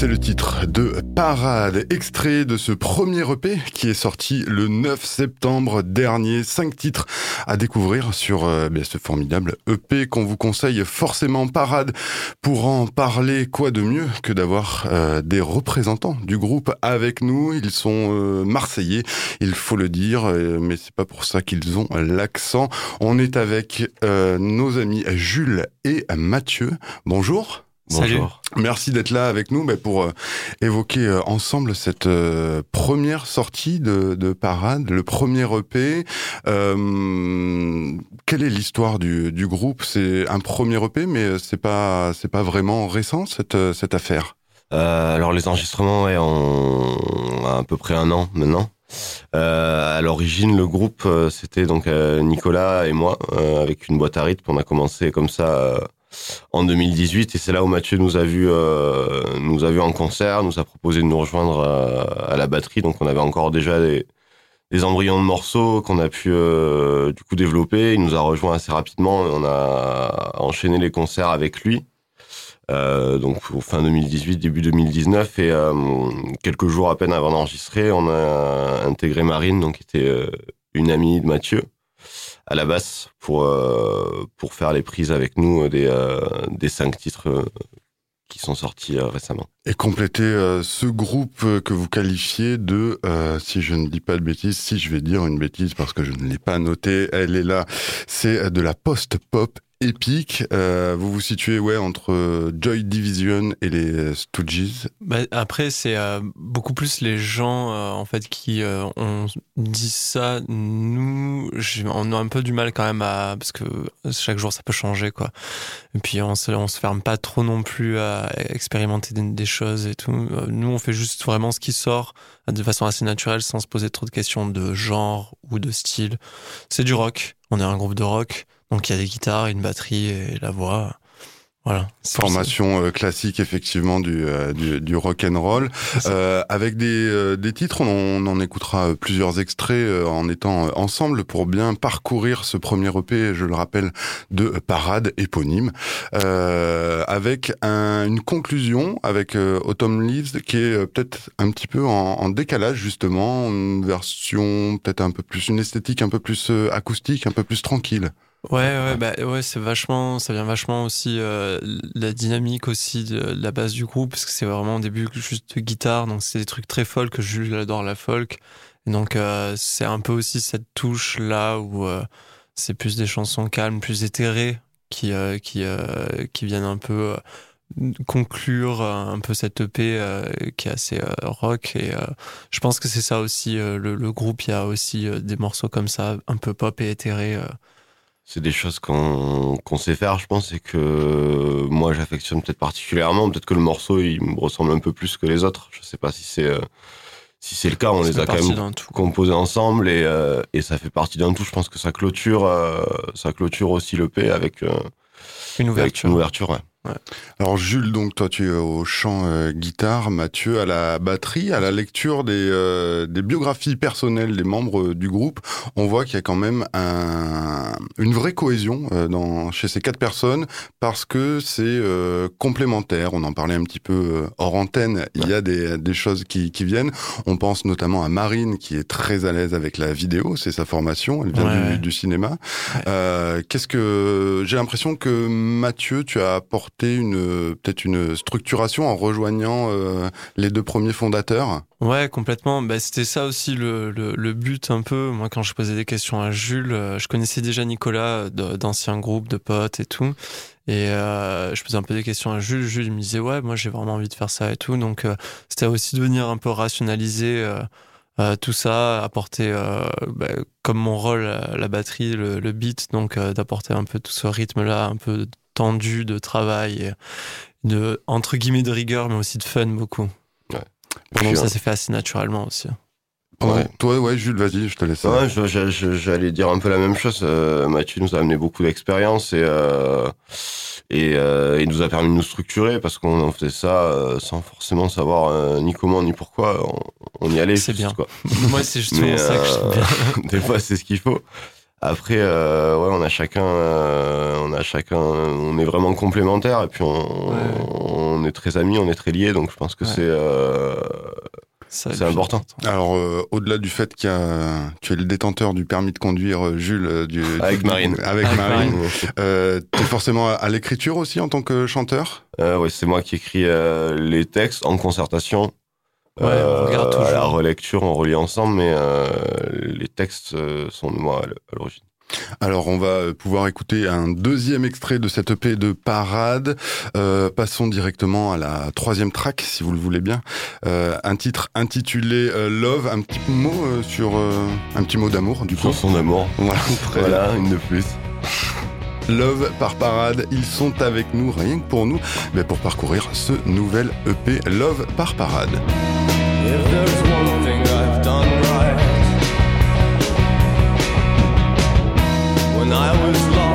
C'est le titre de Parade, extrait de ce premier EP qui est sorti le 9 septembre dernier. Cinq titres à découvrir sur euh, ce formidable EP qu'on vous conseille forcément Parade. Pour en parler, quoi de mieux que d'avoir euh, des représentants du groupe avec nous? Ils sont euh, marseillais, il faut le dire, mais c'est pas pour ça qu'ils ont l'accent. On est avec nos amis Jules et Mathieu. Bonjour. Bonjour. Merci d'être là avec nous pour euh, évoquer euh, ensemble cette euh, première sortie de, de, Parade, le premier EP. quelle est l'histoire du, du, groupe? C'est un premier EP, mais c'est pas c'est pas vraiment récent cette cette affaire? alors les enregistrements ouais, ont à peu près un an maintenant. à l'origine, le groupe, c'était donc Nicolas et moi, avec une boîte à rythme. On a commencé comme ça en 2018 et c'est là où Mathieu nous a vu euh, nous a vu en concert, nous a proposé de nous rejoindre à, la batterie. Donc on avait encore déjà des, embryons de morceaux qu'on a pu euh, du coup développer, il nous a rejoint assez rapidement, on a enchaîné les concerts avec lui. Euh, donc fin 2018, début 2019 et quelques jours à peine avant d'enregistrer, on a intégré Marine donc qui était une amie de Mathieu à la basse pour euh, pour faire les prises avec nous des euh, des cinq titres euh, qui sont sortis récemment. Et compléter ce groupe que vous qualifiez de, si je ne dis pas de bêtises, si je vais dire une bêtise parce que je ne l'ai pas noté, elle est là, c'est de la post-pop épique. Euh, vous vous situez ouais entre Joy Division et les Stooges. Bah, après, c'est euh, beaucoup plus les gens euh, en fait qui ont dit ça. Nous, on a un peu du mal quand même à parce que chaque jour ça peut changer quoi. Et puis on se se ferme pas trop non plus à expérimenter des, des choses et tout. Nous, on fait juste vraiment ce qui sort de façon assez naturelle sans se poser trop de questions de genre ou de style. C'est du rock. On est un groupe de rock. Donc il y a des guitares, une batterie et la voix. Voilà. Formation euh, classique effectivement du, euh, du, du rock and roll euh, avec des, euh, des titres. On, en écoutera plusieurs extraits en étant ensemble pour bien parcourir ce premier EP, je le rappelle, de Parade éponyme, avec un, une conclusion avec Autumn Leaves qui est peut-être un petit peu en, en, décalage justement, une version peut-être un peu plus une esthétique un peu plus acoustique, un peu plus tranquille. Ouais, ouais, bah, ouais, c'est vachement, ça vient vachement aussi euh, la dynamique aussi de, la base du groupe, parce que c'est vraiment au début juste de guitare, donc c'est des trucs très folk, Jules adore la folk, et donc euh, c'est un peu aussi cette touche là où euh, c'est plus des chansons calmes, plus éthérées, qui qui qui viennent un peu conclure un peu cette EP qui est assez rock et je pense que c'est ça aussi le, le, groupe il y a aussi des morceaux comme ça un peu pop et éthérés c'est des choses qu'on sait faire, je pense, et que moi j'affectionne peut-être particulièrement. Peut-être que le morceau il me ressemble un peu plus que les autres. Je sais pas si c'est euh, si c'est le cas. On les a quand même composés ensemble et, euh, et ça fait partie d'un tout. Je pense que ça clôture euh, ça clôture aussi le P avec une ouverture. une ouverture, ouais. Alors Jules, donc toi tu es au chant euh, guitare, Mathieu à la batterie, à la lecture des, euh, des biographies personnelles des membres du groupe, on voit qu'il y a quand même un, une vraie cohésion euh, dans, chez ces quatre personnes parce que c'est complémentaire. On en parlait un petit peu hors antenne. Il y a des, des choses qui, qui, viennent. On pense notamment à Marine qui est très à l'aise avec la vidéo, c'est sa formation, elle vient du, du, cinéma. Qu'est-ce que j'ai l'impression que Mathieu, tu as apporté une peut-être une structuration en rejoignant euh, les deux premiers fondateurs? Ouais, complètement. Bah, c'était ça aussi le, le, but un peu. Moi, quand je posais des questions à Jules, euh, je connaissais déjà Nicolas d'anciens groupes de potes et tout. Et euh, je posais un peu des questions à Jules. Jules me disait, ouais, moi j'ai vraiment envie de faire ça et tout. Donc, c'était aussi de venir un peu rationaliser tout ça, apporter, bah, comme mon rôle, la batterie, le, le beat, donc d'apporter un peu tout ce rythme-là, un peu tendu de travail, de entre guillemets de rigueur, mais aussi de fun beaucoup. Ouais. Ça s'est fait assez naturellement aussi. Toi, ouais, Jules, vas-y, je te laisse. Ouais, j'allais dire un peu la même chose. Euh, Mathieu nous a amené beaucoup d'expérience et euh, et euh, il nous a permis de nous structurer parce qu'on faisait ça sans forcément savoir ni comment ni pourquoi. On, y allait. C'est bien. Quoi. Moi, c'est justement ça que je bien. Des fois, c'est ce qu'il faut. Après, euh, ouais, on a chacun, euh, on a chacun, on est vraiment complémentaires et puis on, Ouais. on est très amis, on est très liés, donc je pense que Ouais. c'est euh, C'est important. Alors, euh, au-delà du fait qu'il y a, tu es le détenteur du permis de conduire, euh, Jules, euh, du, Avec du- Marine. avec, Avec Marine, Marine. euh, t'es forcément à, l'écriture aussi en tant que chanteur? Euh, ouais, c'est moi qui écris euh, les textes en concertation. Ouais, on regarde toujours. À la relecture, on relit ensemble, mais euh, les textes sont de moi à l'origine. Alors, on va pouvoir écouter un deuxième extrait de cette EP de Parade. Euh, passons directement à la troisième track, si vous le voulez bien. Euh, un titre intitulé euh, Love. Un petit mot euh, sur euh, un petit mot d'amour, du coup. Chanson d'amour. Voilà. Voilà, une de plus. Love par Parade, ils sont avec nous, rien que pour nous, mais pour parcourir ce nouvel EP Love par Parade. I was lost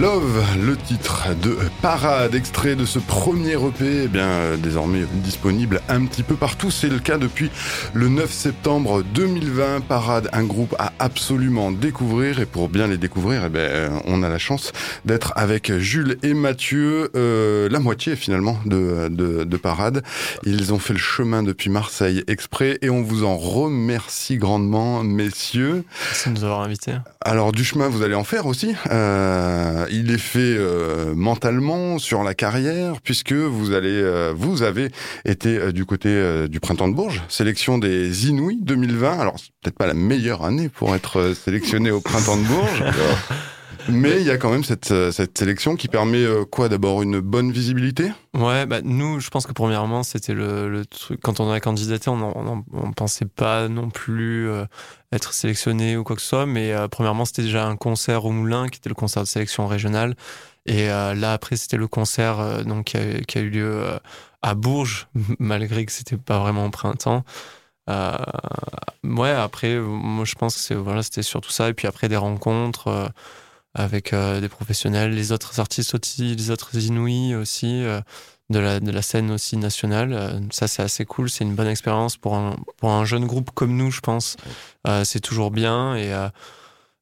Love, le titre de Parade, extrait de ce premier EP, eh bien euh, désormais disponible un petit peu partout. C'est le cas depuis le 9 septembre 2020. Parade, un groupe à absolument découvrir et pour bien les découvrir, eh bien, euh, on a la chance d'être avec Jules et Mathieu, euh, la moitié finalement de, de, de Parade. Ils ont fait le chemin depuis Marseille exprès et on vous en remercie grandement, messieurs. Merci de nous avoir invités. Alors du chemin, vous allez en faire aussi. Euh, il est fait euh, mentalement sur la carrière, puisque vous allez, euh, vous avez été euh, du côté du printemps de Bourges, sélection des Inouïs 2020. Alors peut-être pas la meilleure année pour être sélectionné au printemps de Bourges, mais il y a quand même cette, euh, cette sélection qui permet euh, quoi D'abord une bonne visibilité? Ouais, bah nous, je pense que premièrement, c'était le, le truc. Quand on a candidaté, on, on pensait pas non plus euh, être sélectionné ou quoi que ce soit, mais euh, premièrement, c'était déjà un concert au Moulin, qui était le concert de sélection régionale. Et euh, là, après, c'était le concert donc, qui, a, qui a eu lieu à Bourges, malgré que c'était pas vraiment au printemps. Euh, ouais, après, moi, je pense que c'est, voilà, c'était surtout ça. Et puis après, des rencontres. euh, avec euh, des professionnels, les autres artistes aussi, les autres inouïs aussi. euh, de la, de la scène aussi nationale. Euh, ça, c'est assez cool. C'est une bonne expérience pour un, pour un jeune groupe comme nous, je pense. C'est toujours bien. Et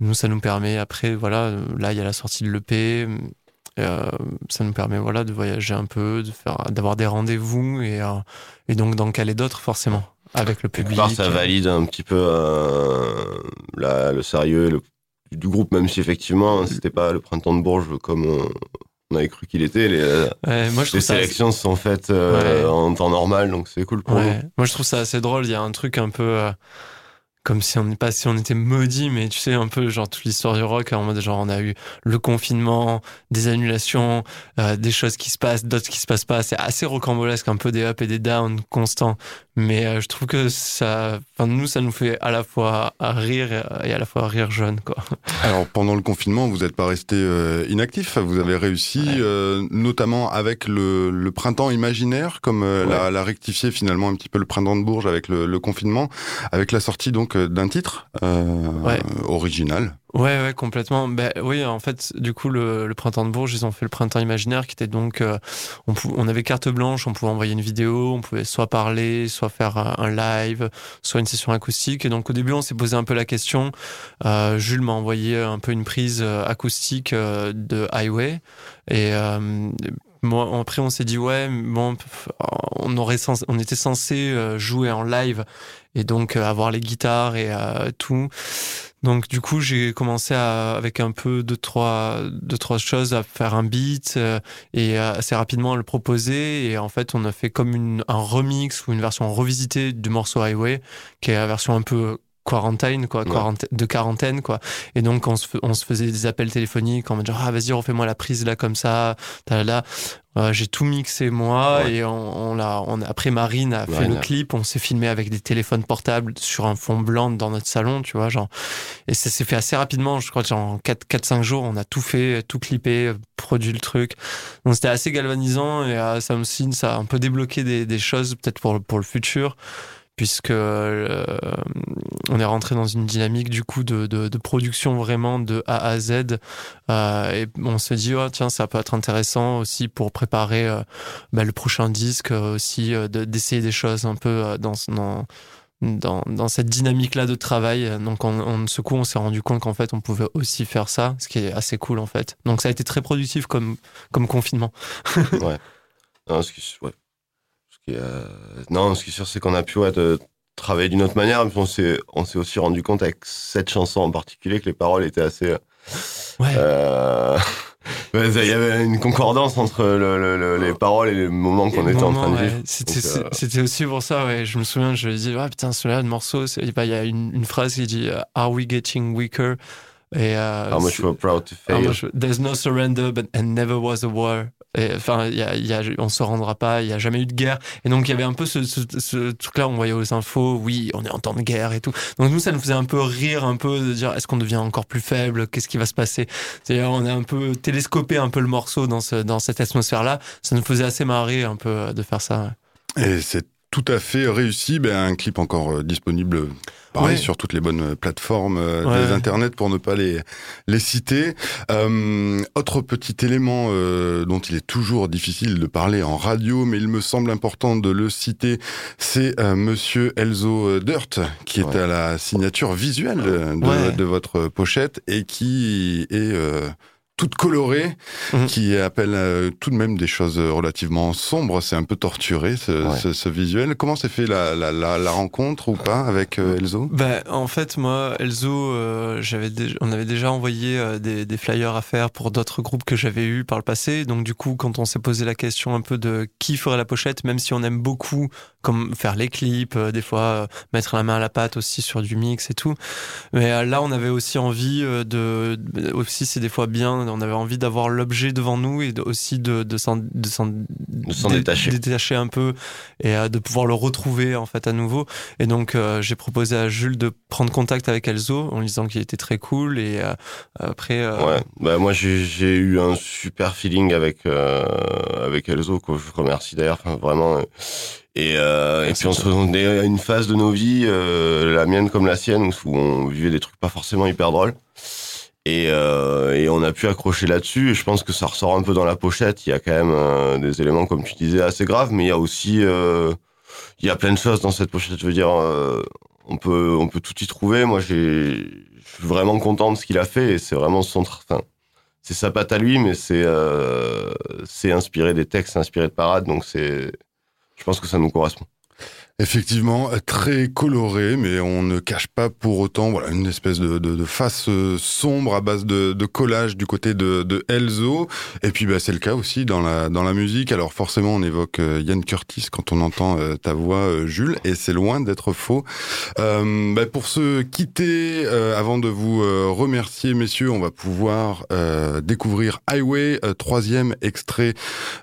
nous, ça nous permet, après, voilà, là, il y a la sortie de l'EP. Euh, ça nous permet voilà de voyager un peu, de faire, d'avoir des rendez-vous et, euh, et donc d'en caler d'autres forcément avec le public. part, ça valide un petit peu euh, la- le sérieux le- du groupe, même si effectivement, c'était pas le printemps de Bourges comme on, on avait cru qu'il était. Les, Ouais, moi, je les assez- sélections sont faites euh, Ouais. en temps normal, donc c'est cool pour Ouais. Moi, je trouve ça assez drôle. Il y a un truc un peu euh, comme si on n'est pas si on était maudit, mais tu sais un peu genre toute l'histoire du rock en mode genre on a eu le confinement, des annulations, euh, des choses qui se passent, d'autres qui se passent pas. C'est assez rocambolesque, un peu des up et des downs constants. Mais euh, je trouve que ça, enfin nous, ça nous fait à la fois rire et à la fois rire jeune quoi. Alors pendant le confinement, vous n'êtes pas resté euh, inactif. Vous avez réussi, Ouais. euh, notamment avec le, le printemps imaginaire, comme euh, Ouais. l'a, l'a rectifié finalement un petit peu le printemps de Bourges avec le, le confinement, avec la sortie donc euh, d'un titre euh, Ouais. original. Ouais, ouais, complètement. Ben oui, en fait, du coup, le, le printemps de Bourges, ils ont fait le printemps imaginaire, qui était donc, euh, on, on avait carte blanche, on pouvait envoyer une vidéo, on pouvait soit parler, soit faire un, live, soit une session acoustique. Et donc, au début, on s'est posé un peu la question. Euh, Jules m'a envoyé un peu une prise euh, acoustique euh, de Highway, et euh, moi, après, on s'est dit ouais, bon, on aurait, on était censé euh, jouer en live et donc avoir les guitares et tout. Donc du coup, j'ai commencé à, avec un peu de trois, de trois choses à faire un beat euh, et euh, assez rapidement à le proposer. Et en fait, on a fait comme une, un remix ou une version revisitée du morceau Highway, qui est la version un peu quarantaine quoi Ouais. quarantaine, de quarantaine quoi. Et donc on se, fa- on se faisait des appels téléphoniques en mode genre ah vas-y refais-moi la prise là comme ça là là Euh, j'ai tout mixé moi Ouais. et on, on l'a on a- après Marine a fait le a- clip on s'est filmé avec des téléphones portables sur un fond blanc dans notre salon tu vois genre. Et ça s'est fait assez rapidement je crois que genre en 4 4 5 jours on a tout fait tout clippé produit le truc. Donc c'était assez galvanisant et euh, ça me signe ça a un peu débloqué des, des choses peut-être pour le futur puisque euh, on est rentré dans une dynamique du coup de, de, de production vraiment de A à Z. Euh, et on s'est dit oh, tiens ça peut être intéressant aussi pour préparer euh, bah, le prochain disque aussi de- d'essayer des choses un peu dans, dans dans, dans cette dynamique là de travail. Donc on, on ce coup on s'est rendu compte qu'en fait on pouvait aussi faire ça ce qui est assez cool en fait. Donc ça a été très productif comme comme confinement. Non, ce qui, ouais. Euh, non, ce qui est sûr, c'est qu'on a pu ouais, de travailler d'une autre manière. Mais on s'est, aussi rendu compte avec cette chanson en particulier que les paroles étaient assez. ouais Euh, ouais, Il y avait une concordance entre le- le- le- les paroles et les moments qu'on était en train de ouais. vivre. C'était euh, c'était aussi pour ça, ouais. Je me souviens, je dis, ah putain, celui-là, le morceau, bah, il y a une, une phrase qui dit, Are we getting weaker? Et, euh, How much we're proud to fail. much- There's no surrender, but and never was a war. Enfin, y on se rendra pas, il y a jamais eu de guerre. Et donc, il y avait un peu ce, truc-là, on voyait aux infos, oui, on est en temps de guerre et tout. Donc, nous, ça nous faisait un peu rire, un peu, de dire, est-ce qu'on devient encore plus faible? Qu'est-ce qui va se passer? C'est-à-dire, on a un peu télescopé un peu le morceau dans ce, dans cette atmosphère-là. Ça nous faisait assez marrer un peu de faire ça. Et c'est tout à fait réussi. Ben, un clip encore euh, disponible, pareil, Ouais. sur toutes les bonnes plateformes euh, Ouais. des internets pour ne pas les, les citer. Euh, autre petit élément euh, dont il est toujours difficile de parler en radio, mais il me semble important de le citer, c'est euh, Monsieur Elzo Dirt, qui est Ouais. à la signature visuelle de, de- votre pochette et qui est euh, toute colorée, Mhm. qui appelle euh, tout de même des choses relativement sombres. C'est un peu torturé ce, Ouais. ce, ce visuel. Comment s'est fait la, la, la, la rencontre ou pas avec euh, Elzo? Bah, en fait, moi, Elzo, euh, j'avais on avait déjà envoyé euh, des, des flyers à faire pour d'autres groupes que j'avais eu par le passé. Donc, du coup, quand on s'est posé la question un peu de qui ferait la pochette, même si on aime beaucoup comme faire les clips, euh, des fois euh, mettre la main à la pâte aussi sur du mix et tout. Mais euh, là, on avait aussi envie euh, de- aussi c'est des fois bien, on avait envie d'avoir l'objet devant nous et de- aussi de, de s'en, détacher. détacher un peu et euh, de pouvoir le retrouver en fait à nouveau. Et donc euh, j'ai proposé à Jules de prendre contact avec Elzo en lui disant qu'il était très cool et euh, après Ouais, bah moi j'ai eu un super feeling avec avec Elzo que je remercie d'ailleurs vraiment et euh, puis on se retrouvait à une phase de nos vies euh, la mienne comme la sienne où on vivait des trucs pas forcément hyper drôles Et, euh, et on a pu accrocher là-dessus. Je pense que ça ressort un peu dans la pochette. Il y a quand même euh, des éléments, comme tu disais, assez graves, mais il y a aussi, euh, il y a plein de choses dans cette pochette. Je veux dire, on peut, on peut tout y trouver. Moi, je suis vraiment content de ce qu'il a fait. Et c'est vraiment son, enfin, c'est sa patte à lui, mais c'est, c'est inspiré des textes, inspiré de parade. Donc je pense que ça nous correspond. Effectivement, très coloré, mais on ne cache pas pour autant voilà une espèce de, face euh, sombre à base de, de collage du côté de, de Elzo. Et puis bah, c'est le cas aussi dans la dans la musique. Alors forcément, on évoque euh, Ian Curtis quand on entend euh, ta voix, euh, Jules, et c'est loin d'être faux. Euh, bah, pour se quitter, euh, avant de vous euh, remercier, messieurs, on va pouvoir euh, découvrir Highway, euh, troisième extrait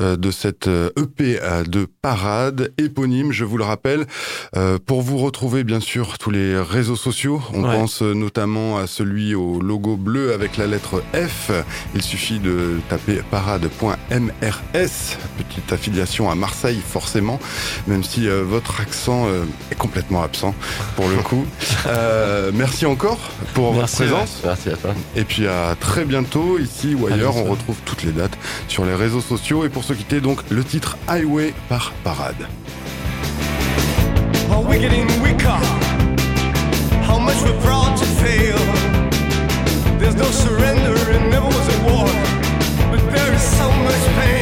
euh, de cette euh, EP euh, de parade éponyme, je vous le rappelle. Euh, pour vous retrouver, bien sûr, tous les réseaux sociaux, on Ouais. pense euh, notamment à celui au logo bleu avec la lettre F. Il suffit de taper parade.mrs, petite affiliation à Marseille, forcément, même si euh, votre accent est complètement absent pour le coup. Merci encore pour Merci, votre présence. Merci à toi. Et puis à très bientôt, ici ou ailleurs. On retrouve toutes les dates sur les réseaux sociaux. Et pour se quitter, donc, le titre Highway par Parade. we're getting weaker. How much we're proud to fail. There's no surrender and never was a war, but there is so much pain.